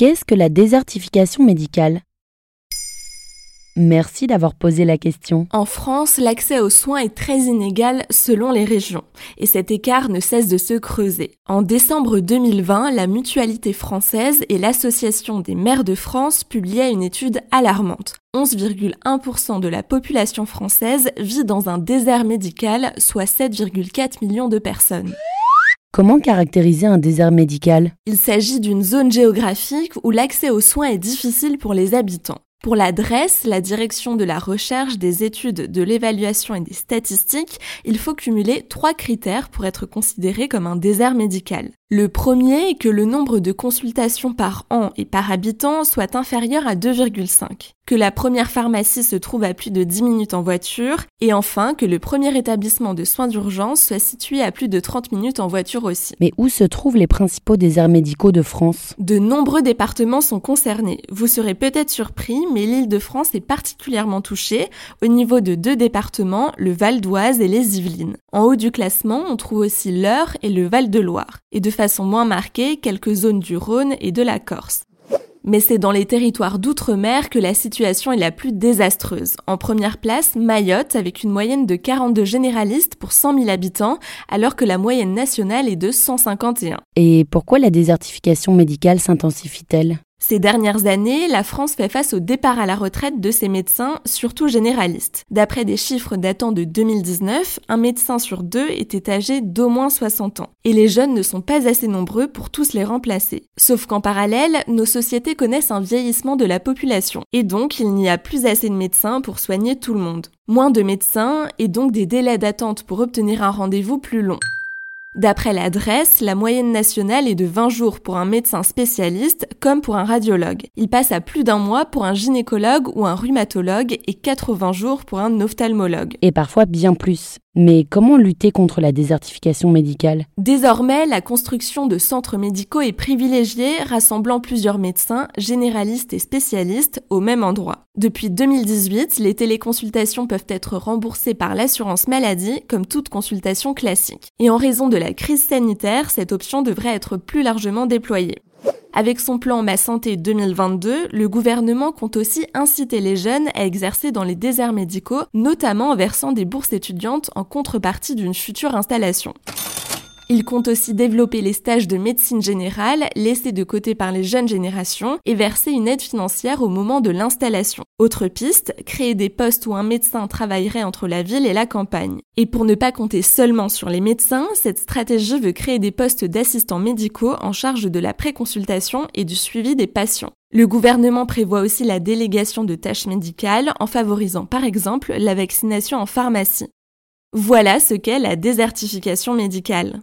Qu'est-ce que la désertification médicale? Merci d'avoir posé la question. En France, l'accès aux soins est très inégal selon les régions, et cet écart ne cesse de se creuser. En décembre 2020, la Mutualité française et l'Association des maires de France publiaient une étude alarmante. 11,1% de la population française vit dans un désert médical, soit 7,4 millions de personnes. Comment caractériser un désert médical? Il s'agit d'une zone géographique où l'accès aux soins est difficile pour les habitants. Pour l'adresse, la direction de la recherche, des études, de l'évaluation et des statistiques, il faut cumuler trois critères pour être considéré comme un désert médical. Le premier est que le nombre de consultations par an et par habitant soit inférieur à 2,5, que la première pharmacie se trouve à plus de 10 minutes en voiture, et enfin que le premier établissement de soins d'urgence soit situé à plus de 30 minutes en voiture aussi. Mais où se trouvent les principaux déserts médicaux de France? De nombreux départements sont concernés. Vous serez peut-être surpris, mais l'île de France est particulièrement touchée au niveau de deux départements, le Val d'Oise et les Yvelines. En haut du classement, on trouve aussi l'Eure et le Val de Loire. Et de façon moins marquée quelques zones du Rhône et de la Corse. Mais c'est dans les territoires d'outre-mer que la situation est la plus désastreuse. En première place, Mayotte, avec une moyenne de 42 généralistes pour 100 000 habitants, alors que la moyenne nationale est de 151. Et pourquoi la désertification médicale s'intensifie-t-elle? Ces dernières années, la France fait face au départ à la retraite de ses médecins, surtout généralistes. D'après des chiffres datant de 2019, un médecin sur deux était âgé d'au moins 60 ans. Et les jeunes ne sont pas assez nombreux pour tous les remplacer. Sauf qu'en parallèle, nos sociétés connaissent un vieillissement de la population. Et donc, il n'y a plus assez de médecins pour soigner tout le monde. Moins de médecins et donc des délais d'attente pour obtenir un rendez-vous plus longs. D'après l'adresse, la moyenne nationale est de 20 jours pour un médecin spécialiste comme pour un radiologue. Il passe à plus d'un mois pour un gynécologue ou un rhumatologue et 80 jours pour un ophtalmologue. Et parfois bien plus. Mais comment lutter contre la désertification médicale? Désormais, la construction de centres médicaux est privilégiée, rassemblant plusieurs médecins, généralistes et spécialistes au même endroit. Depuis 2018, les téléconsultations peuvent être remboursées par l'assurance maladie comme toute consultation classique. Et en raison de la crise sanitaire, cette option devrait être plus largement déployée. Avec son plan Ma Santé 2022, le gouvernement compte aussi inciter les jeunes à exercer dans les déserts médicaux, notamment en versant des bourses étudiantes en contrepartie d'une future installation. Il compte aussi développer les stages de médecine générale laissés de côté par les jeunes générations et verser une aide financière au moment de l'installation. Autre piste, créer des postes où un médecin travaillerait entre la ville et la campagne. Et pour ne pas compter seulement sur les médecins, cette stratégie veut créer des postes d'assistants médicaux en charge de la préconsultation et du suivi des patients. Le gouvernement prévoit aussi la délégation de tâches médicales en favorisant par exemple la vaccination en pharmacie. Voilà ce qu'est la désertification médicale.